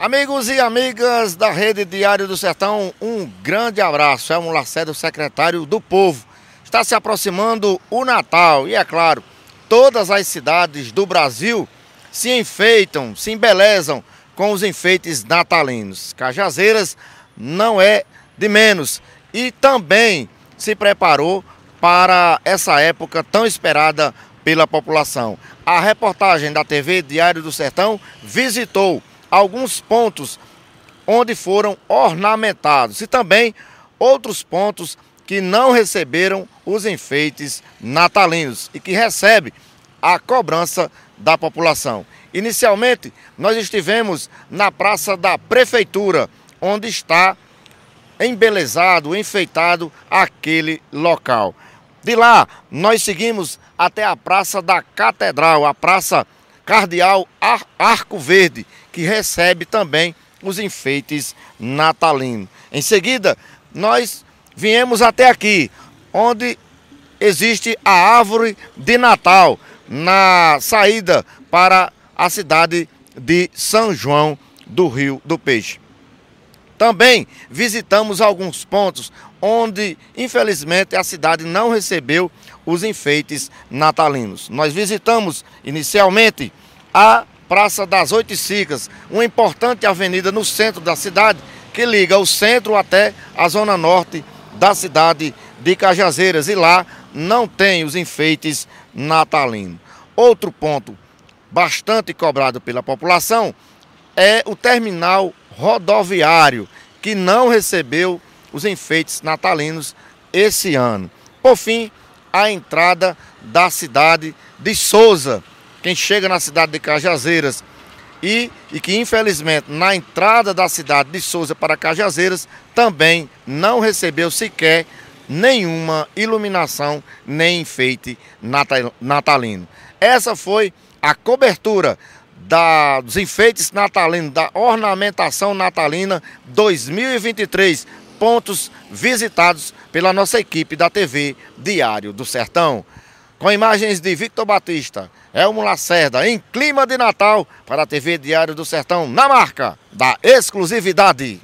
Amigos e amigas da Rede Diário do Sertão, um grande abraço. É um Lacerda, secretário do Povo. Está se aproximando o Natal e, é claro, todas as cidades do Brasil se enfeitam, se embelezam com os enfeites natalinos. Cajazeiras não é de menos e também se preparou para essa época tão esperada pela população. A reportagem da TV Diário do Sertão visitou alguns pontos onde foram ornamentados e também outros pontos que não receberam os enfeites natalinos e que recebe a cobrança da população. Inicialmente, nós estivemos na Praça da Prefeitura, onde está embelezado, enfeitado aquele local. De lá, nós seguimos até a Praça da Catedral, a Praça Cardeal Ar Arco Verde, que recebe também os enfeites natalinos. Em seguida, nós viemos até aqui, onde existe a árvore de Natal, na saída para a cidade de São João do Rio do Peixe. Também visitamos alguns pontos onde, infelizmente, a cidade não recebeu os enfeites natalinos. Nós visitamos inicialmente a Praça das Oito Cicas, uma importante avenida no centro da cidade que liga o centro até a zona norte da cidade de Cajazeiras e lá não tem os enfeites natalinos. Outro ponto bastante cobrado pela população é o terminal rodoviário que não recebeu os enfeites natalinos esse ano. Por fim, a entrada da cidade de Souza, quem chega na cidade de Cajazeiras e, e que infelizmente na entrada da cidade de Souza para Cajazeiras também não recebeu sequer nenhuma iluminação nem enfeite natalino. Essa foi a cobertura da, dos enfeites natalinos, da ornamentação natalina 2023, pontos visitados pela nossa equipe da TV Diário do Sertão com imagens de Victor Batista, Elmo Lacerda, em clima de Natal, para a TV Diário do Sertão, na marca da exclusividade.